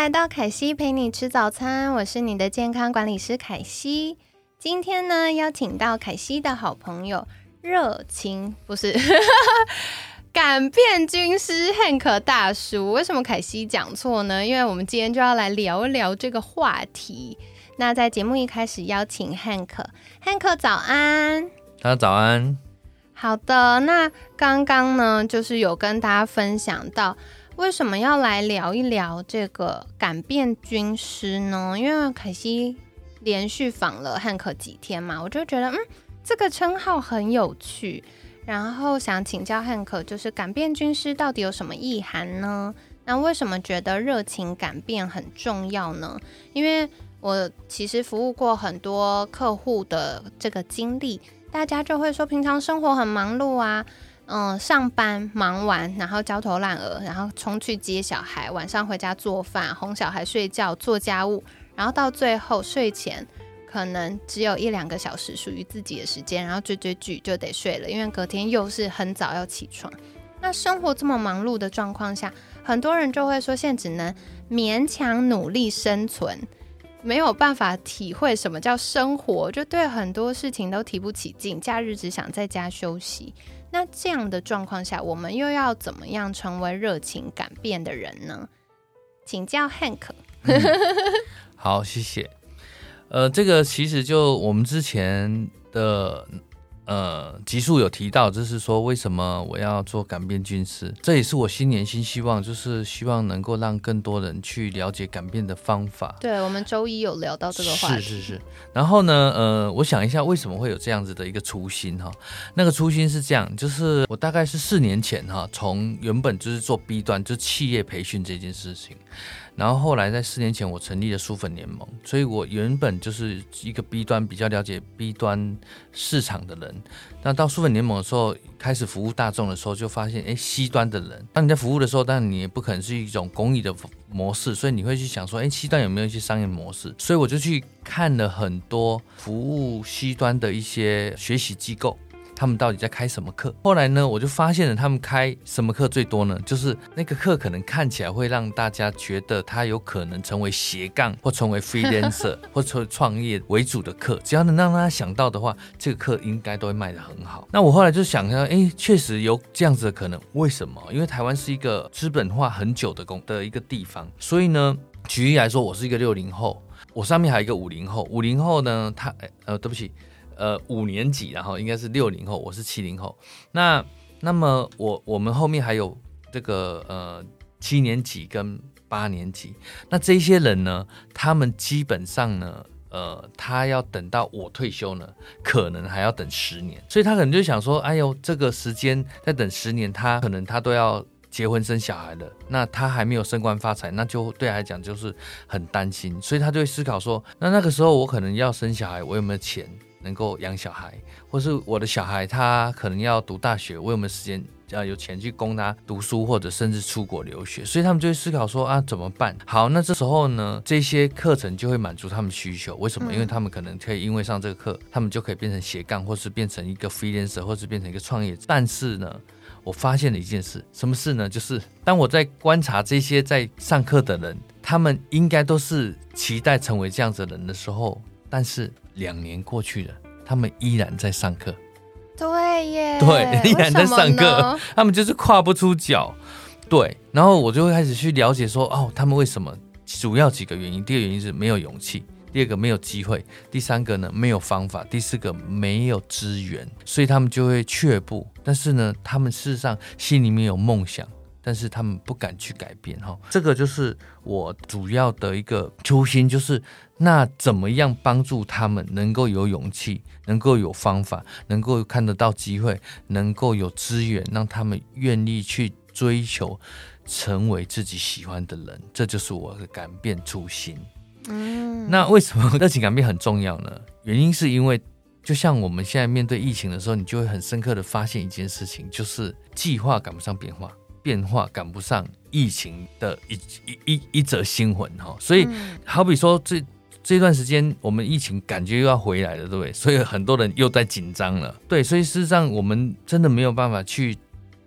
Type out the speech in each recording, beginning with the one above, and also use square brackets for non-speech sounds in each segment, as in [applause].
来到凯西陪你吃早餐，我是你的健康管理师凯西。今天呢，邀请到凯西的好朋友热情，不是 [laughs] 改变军师 Hank 大叔。为什么凯西讲错呢？因为我们今天就要来聊一聊这个话题。那在节目一开始邀请 Hank，Hank 早安，大家早安。好的，那刚刚呢，就是有跟大家分享到。为什么要来聊一聊这个改变军师呢？因为凯西连续访了汉克几天嘛，我就觉得嗯，这个称号很有趣，然后想请教汉克，就是改变军师到底有什么意涵呢？那为什么觉得热情改变很重要呢？因为我其实服务过很多客户的这个经历，大家就会说平常生活很忙碌啊。嗯，上班忙完，然后焦头烂额，然后冲去接小孩，晚上回家做饭，哄小孩睡觉，做家务，然后到最后睡前可能只有一两个小时属于自己的时间，然后追追剧就得睡了，因为隔天又是很早要起床。那生活这么忙碌的状况下，很多人就会说，现在只能勉强努力生存，没有办法体会什么叫生活，就对很多事情都提不起劲，假日只想在家休息。那这样的状况下，我们又要怎么样成为热情改变的人呢？请教 Hank。好，谢谢。呃，这个其实就我们之前的。呃，集数有提到，就是说为什么我要做改变军事，这也是我新年新希望，就是希望能够让更多人去了解改变的方法。对，我们周一有聊到这个话题。是是是。然后呢，呃，我想一下为什么会有这样子的一个初心哈？那个初心是这样，就是我大概是四年前哈，从原本就是做 B 端，就企业培训这件事情。然后后来在四年前，我成立了书粉联盟，所以我原本就是一个 B 端比较了解 B 端市场的人。那到书粉联盟的时候，开始服务大众的时候，就发现，哎，C 端的人，当你在服务的时候，但你也不可能是一种公益的模式，所以你会去想说，哎，C 端有没有一些商业模式？所以我就去看了很多服务 C 端的一些学习机构。他们到底在开什么课？后来呢，我就发现了他们开什么课最多呢？就是那个课可能看起来会让大家觉得他有可能成为斜杠或成为 freelancer [laughs] 或成为创业为主的课，只要能让他想到的话，这个课应该都会卖得很好。那我后来就想到，哎，确实有这样子的可能。为什么？因为台湾是一个资本化很久的工的一个地方，所以呢，举例来说，我是一个六零后，我上面还有一个五零后，五零后呢，他呃，对不起。呃，五年级，然后应该是六零后，我是七零后。那那么我我们后面还有这个呃七年级跟八年级。那这些人呢，他们基本上呢，呃，他要等到我退休呢，可能还要等十年。所以他可能就想说，哎呦，这个时间再等十年，他可能他都要结婚生小孩了。那他还没有升官发财，那就对他来讲就是很担心。所以他就会思考说，那那个时候我可能要生小孩，我有没有钱？能够养小孩，或是我的小孩他可能要读大学，我有没有时间啊有钱去供他读书，或者甚至出国留学？所以他们就会思考说啊怎么办？好，那这时候呢，这些课程就会满足他们需求。为什么？因为他们可能可以因为上这个课，他们就可以变成斜杠，或是变成一个 freelancer，或是变成一个创业者。但是呢，我发现了一件事，什么事呢？就是当我在观察这些在上课的人，他们应该都是期待成为这样子的人的时候，但是。两年过去了，他们依然在上课。对耶，对，依然在上课。他们就是跨不出脚。对，然后我就会开始去了解说，哦，他们为什么？主要几个原因。第一个原因是没有勇气，第二个没有机会，第三个呢没有方法，第四个没有资源，所以他们就会却步。但是呢，他们事实上心里面有梦想，但是他们不敢去改变哈。这个就是我主要的一个初心，就是那怎么样帮助他们能够有勇气，能够有方法，能够看得到机会，能够有资源，让他们愿意去追求，成为自己喜欢的人。这就是我的改变初心。嗯，那为什么热情改变很重要呢？原因是因为。就像我们现在面对疫情的时候，你就会很深刻的发现一件事情，就是计划赶不上变化，变化赶不上疫情的一一一一则新闻哈。所以，好比说这这段时间我们疫情感觉又要回来了，对不对？所以很多人又在紧张了，对。所以事实上，我们真的没有办法去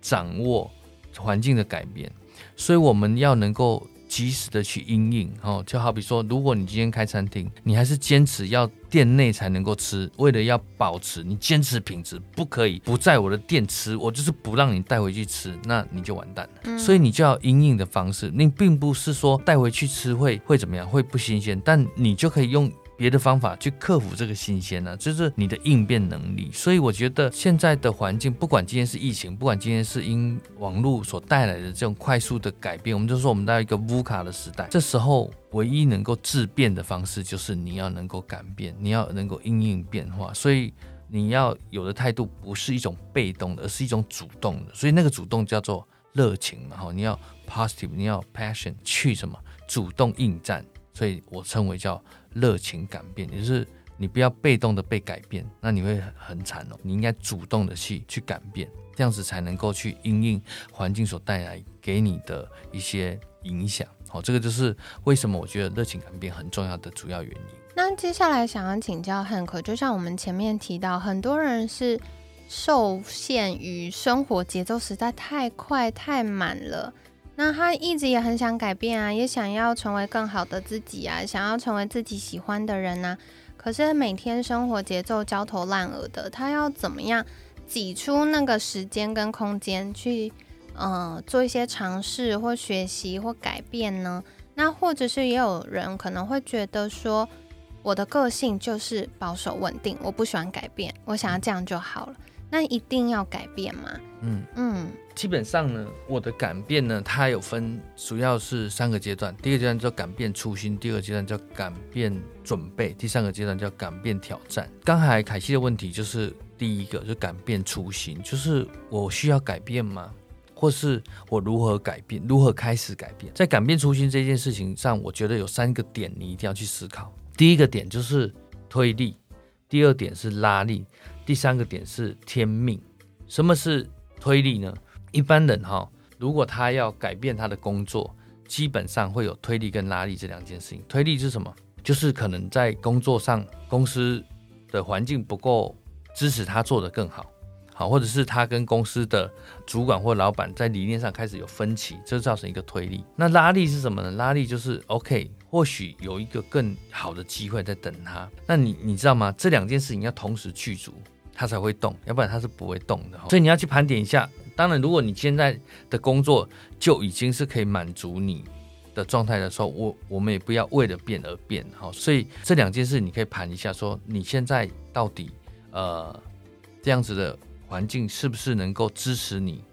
掌握环境的改变，所以我们要能够。及时的去应应哦，就好比说，如果你今天开餐厅，你还是坚持要店内才能够吃，为了要保持你坚持品质，不可以不在我的店吃，我就是不让你带回去吃，那你就完蛋了。所以你就要应应的方式，你并不是说带回去吃会会怎么样，会不新鲜，但你就可以用。别的方法去克服这个新鲜呢，就是你的应变能力。所以我觉得现在的环境，不管今天是疫情，不管今天是因网络所带来的这种快速的改变，我们就说我们在一个乌卡的时代。这时候唯一能够质变的方式，就是你要能够改变，你要能够应应变化。所以你要有的态度不是一种被动的，而是一种主动的。所以那个主动叫做热情嘛，哈，你要 positive，你要 passion，去什么主动应战。所以我称为叫。热情改变，也就是你不要被动的被改变，那你会很惨哦。你应该主动的去去改变，这样子才能够去应应环境所带来给你的一些影响。好，这个就是为什么我觉得热情改变很重要的主要原因。那接下来想要请教汉克，就像我们前面提到，很多人是受限于生活节奏实在太快太满了。那他一直也很想改变啊，也想要成为更好的自己啊，想要成为自己喜欢的人呐。可是每天生活节奏焦头烂额的，他要怎么样挤出那个时间跟空间去，呃，做一些尝试或学习或改变呢？那或者是也有人可能会觉得说，我的个性就是保守稳定，我不喜欢改变，我想要这样就好了。那一定要改变吗？嗯嗯。基本上呢，我的改变呢，它有分，主要是三个阶段。第一个阶段叫改变初心，第二个阶段叫改变准备，第三个阶段叫改变挑战。刚才凯西的问题就是第一个，就改变初心，就是我需要改变吗？或是我如何改变？如何开始改变？在改变初心这件事情上，我觉得有三个点你一定要去思考。第一个点就是推力，第二点是拉力，第三个点是天命。什么是推力呢？一般人哈，如果他要改变他的工作，基本上会有推力跟拉力这两件事情。推力是什么？就是可能在工作上，公司的环境不够支持他做得更好，好，或者是他跟公司的主管或老板在理念上开始有分歧，这造成一个推力。那拉力是什么呢？拉力就是 OK，或许有一个更好的机会在等他。那你你知道吗？这两件事情要同时去足，它才会动，要不然它是不会动的。所以你要去盘点一下。当然，如果你现在的工作就已经是可以满足你的状态的时候，我我们也不要为了变而变，好，所以这两件事你可以盘一下，说你现在到底呃这样子的环境是不是能够支持你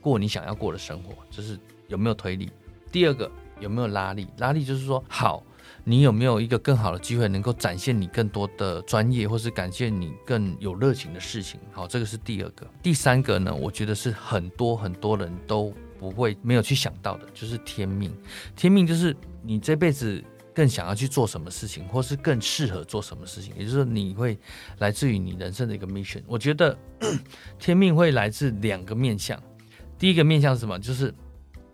过你想要过的生活，就是有没有推力？第二个有没有拉力？拉力就是说好。你有没有一个更好的机会，能够展现你更多的专业，或是感谢你更有热情的事情？好，这个是第二个。第三个呢？我觉得是很多很多人都不会没有去想到的，就是天命。天命就是你这辈子更想要去做什么事情，或是更适合做什么事情，也就是说你会来自于你人生的一个 mission。我觉得 [clears throat] 天命会来自两个面向。第一个面向是什么？就是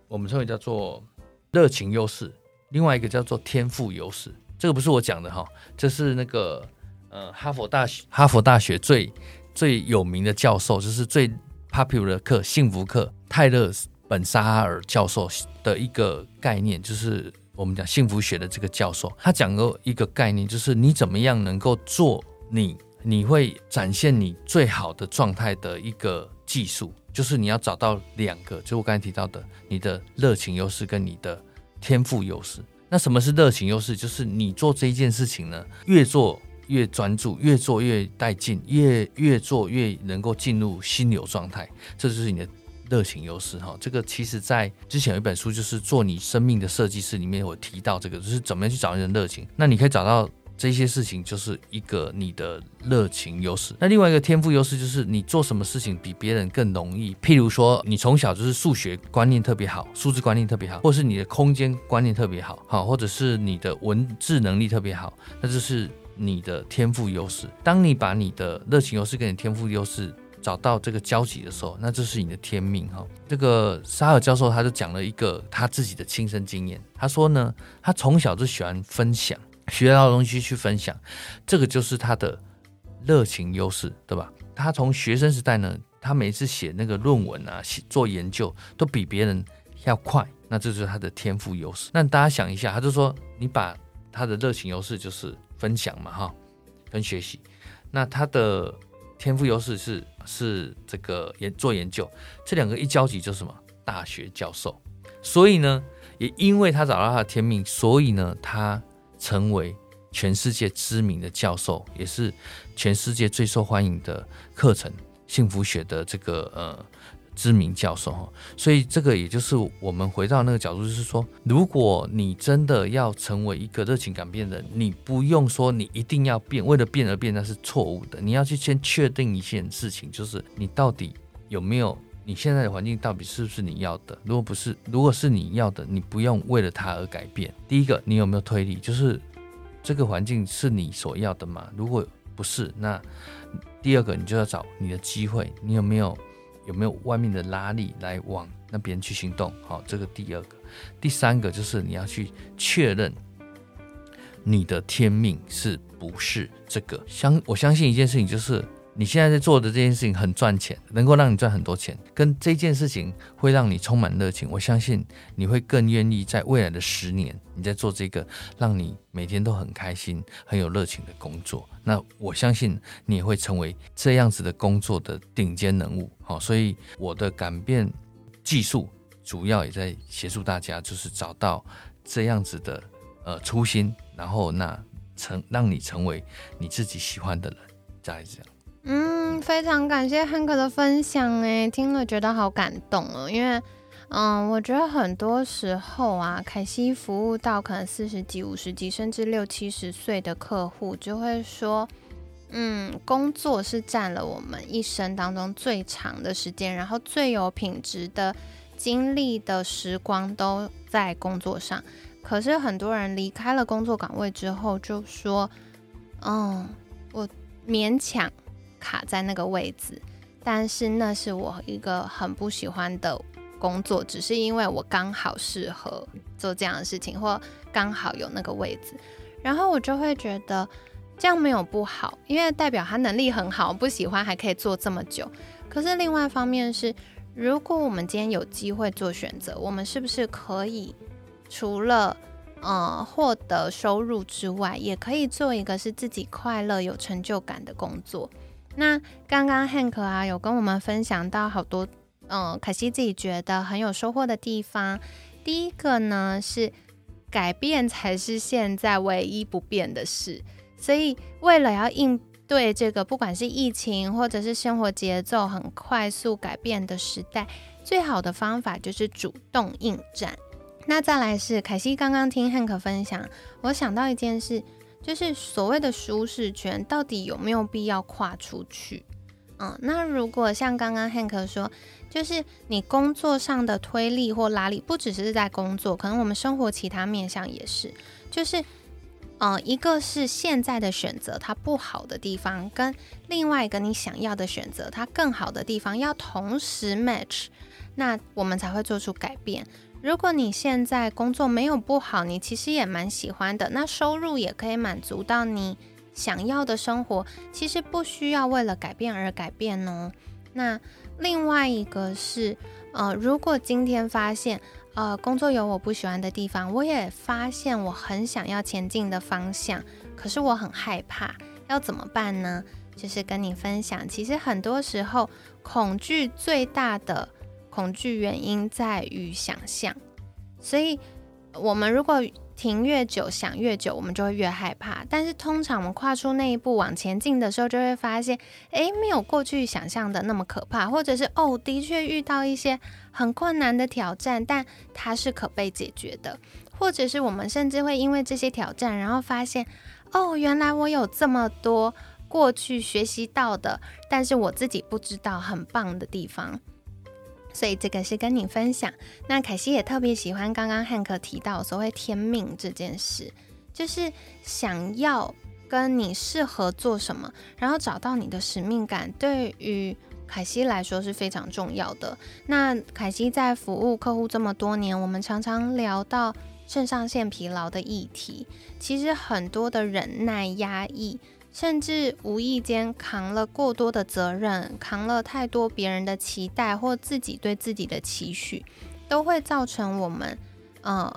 我们称为叫做热情优势。另外一个叫做天赋优势，这个不是我讲的哈，这是那个呃哈佛大学哈佛大学最最有名的教授，就是最 popular 的课幸福课泰勒本沙哈尔教授的一个概念，就是我们讲幸福学的这个教授，他讲过一个概念，就是你怎么样能够做你你会展现你最好的状态的一个技术，就是你要找到两个，就我刚才提到的，你的热情优势跟你的。天赋优势，那什么是热情优势？就是你做这一件事情呢，越做越专注，越做越带劲，越越做越能够进入心流状态，这就是你的热情优势哈。这个其实在之前有一本书，就是做你生命的设计师里面我提到这个，就是怎么样去找人的热情。那你可以找到。这些事情就是一个你的热情优势。那另外一个天赋优势就是你做什么事情比别人更容易。譬如说，你从小就是数学观念特别好，数字观念特别好，或是你的空间观念特别好，好，或者是你的文字能力特别好，那就是你的天赋优势。当你把你的热情优势跟你天赋优势找到这个交集的时候，那就是你的天命哈。这个沙尔教授他就讲了一个他自己的亲身经验，他说呢，他从小就喜欢分享。学到的东西去分享，这个就是他的热情优势，对吧？他从学生时代呢，他每次写那个论文啊，写做研究都比别人要快，那这就是他的天赋优势。那大家想一下，他就说，你把他的热情优势就是分享嘛，哈，跟学习，那他的天赋优势是是这个研做研究，这两个一交集就是什么？大学教授。所以呢，也因为他找到他的天命，所以呢，他。成为全世界知名的教授，也是全世界最受欢迎的课程——幸福学的这个呃知名教授哈。所以这个也就是我们回到那个角度，就是说，如果你真的要成为一个热情改变的人，你不用说你一定要变，为了变而变那是错误的。你要去先确定一件事情，就是你到底有没有你现在的环境到底是不是你要的？如果不是，如果是你要的，你不用为了它而改变。第一个，你有没有推力？就是这个环境是你所要的吗？如果不是，那第二个你就要找你的机会，你有没有有没有外面的拉力来往那边去行动？好，这个第二个，第三个就是你要去确认你的天命是不是这个。相我相信一件事情就是。你现在在做的这件事情很赚钱，能够让你赚很多钱，跟这件事情会让你充满热情。我相信你会更愿意在未来的十年，你在做这个让你每天都很开心、很有热情的工作。那我相信你也会成为这样子的工作的顶尖人物。好，所以我的改变技术主要也在协助大家，就是找到这样子的呃初心，然后那成让你成为你自己喜欢的人，再这样。嗯，非常感谢汉克的分享，哎，听了觉得好感动哦。因为，嗯，我觉得很多时候啊，凯西服务到可能四十几、五十几，甚至六七十岁的客户，就会说，嗯，工作是占了我们一生当中最长的时间，然后最有品质的精力的时光都在工作上。可是很多人离开了工作岗位之后，就说，嗯，我勉强。卡在那个位置，但是那是我一个很不喜欢的工作，只是因为我刚好适合做这样的事情，或刚好有那个位置，然后我就会觉得这样没有不好，因为代表他能力很好，不喜欢还可以做这么久。可是另外一方面是，如果我们今天有机会做选择，我们是不是可以除了呃获得收入之外，也可以做一个是自己快乐、有成就感的工作？那刚刚 Hank 啊有跟我们分享到好多，嗯，可惜自己觉得很有收获的地方。第一个呢是改变才是现在唯一不变的事，所以为了要应对这个不管是疫情或者是生活节奏很快速改变的时代，最好的方法就是主动应战。那再来是凯西刚刚听汉克分享，我想到一件事。就是所谓的舒适圈，到底有没有必要跨出去？嗯，那如果像刚刚 Hank 说，就是你工作上的推力或拉力，不只是在工作，可能我们生活其他面向也是。就是，嗯，一个是现在的选择它不好的地方，跟另外一个你想要的选择它更好的地方要同时 match，那我们才会做出改变。如果你现在工作没有不好，你其实也蛮喜欢的，那收入也可以满足到你想要的生活，其实不需要为了改变而改变哦。那另外一个是，呃，如果今天发现，呃，工作有我不喜欢的地方，我也发现我很想要前进的方向，可是我很害怕，要怎么办呢？就是跟你分享，其实很多时候恐惧最大的。恐惧原因在于想象，所以我们如果停越久，想越久，我们就会越害怕。但是通常我们跨出那一步往前进的时候，就会发现，诶，没有过去想象的那么可怕，或者是哦，的确遇到一些很困难的挑战，但它是可被解决的。或者是我们甚至会因为这些挑战，然后发现，哦，原来我有这么多过去学习到的，但是我自己不知道很棒的地方。所以这个是跟你分享。那凯西也特别喜欢刚刚汉克提到所谓天命这件事，就是想要跟你适合做什么，然后找到你的使命感，对于凯西来说是非常重要的。那凯西在服务客户这么多年，我们常常聊到肾上腺疲劳的议题，其实很多的忍耐、压抑。甚至无意间扛了过多的责任，扛了太多别人的期待或自己对自己的期许，都会造成我们，呃，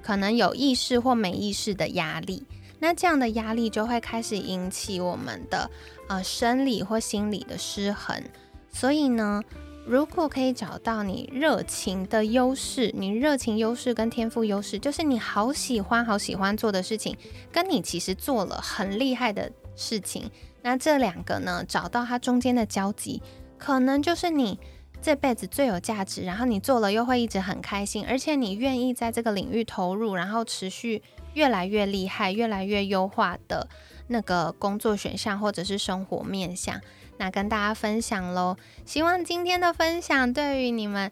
可能有意识或没意识的压力。那这样的压力就会开始引起我们的呃生理或心理的失衡。所以呢，如果可以找到你热情的优势，你热情优势跟天赋优势，就是你好喜欢好喜欢做的事情，跟你其实做了很厉害的。事情，那这两个呢？找到它中间的交集，可能就是你这辈子最有价值，然后你做了又会一直很开心，而且你愿意在这个领域投入，然后持续越来越厉害、越来越优化的那个工作选项或者是生活面向。那跟大家分享喽，希望今天的分享对于你们。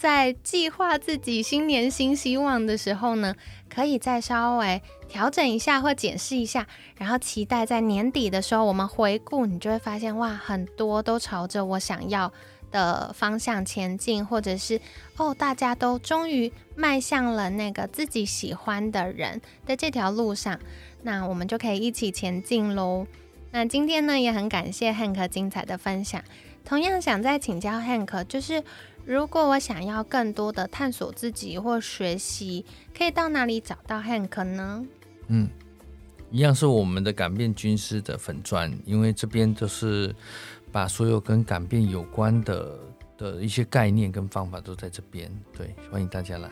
在计划自己新年新希望的时候呢，可以再稍微调整一下或检视一下，然后期待在年底的时候我们回顾，你就会发现哇，很多都朝着我想要的方向前进，或者是哦，大家都终于迈向了那个自己喜欢的人的这条路上，那我们就可以一起前进喽。那今天呢，也很感谢汉克精彩的分享，同样想再请教汉克就是。如果我想要更多的探索自己或学习，可以到哪里找到 Hank 呢？嗯，一样是我们的改变军师的粉砖，因为这边都是把所有跟改变有关的的一些概念跟方法都在这边。对，欢迎大家来。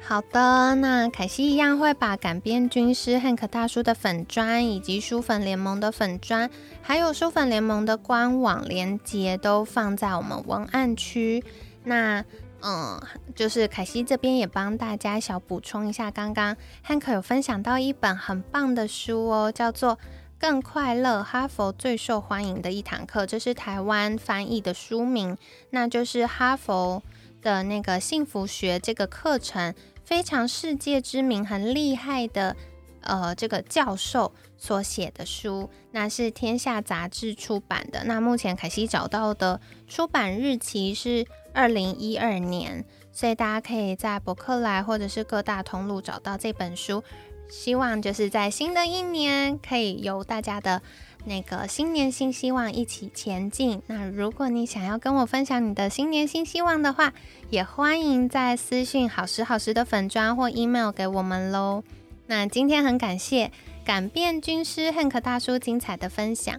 好的，那凯西一样会把改变军师 Hank 大叔的粉砖，以及书粉联盟的粉砖，还有书粉联盟的官网连接都放在我们文案区。那，嗯，就是凯西这边也帮大家小补充一下，刚刚汉克有分享到一本很棒的书哦，叫做《更快乐：哈佛最受欢迎的一堂课》，这是台湾翻译的书名，那就是哈佛的那个幸福学这个课程，非常世界知名、很厉害的呃这个教授所写的书，那是天下杂志出版的。那目前凯西找到的出版日期是。二零一二年，所以大家可以在博客来或者是各大通路找到这本书。希望就是在新的一年，可以由大家的那个新年新希望一起前进。那如果你想要跟我分享你的新年新希望的话，也欢迎在私信好时好时的粉砖或 email 给我们喽。那今天很感谢改变军师 Hank 大叔精彩的分享。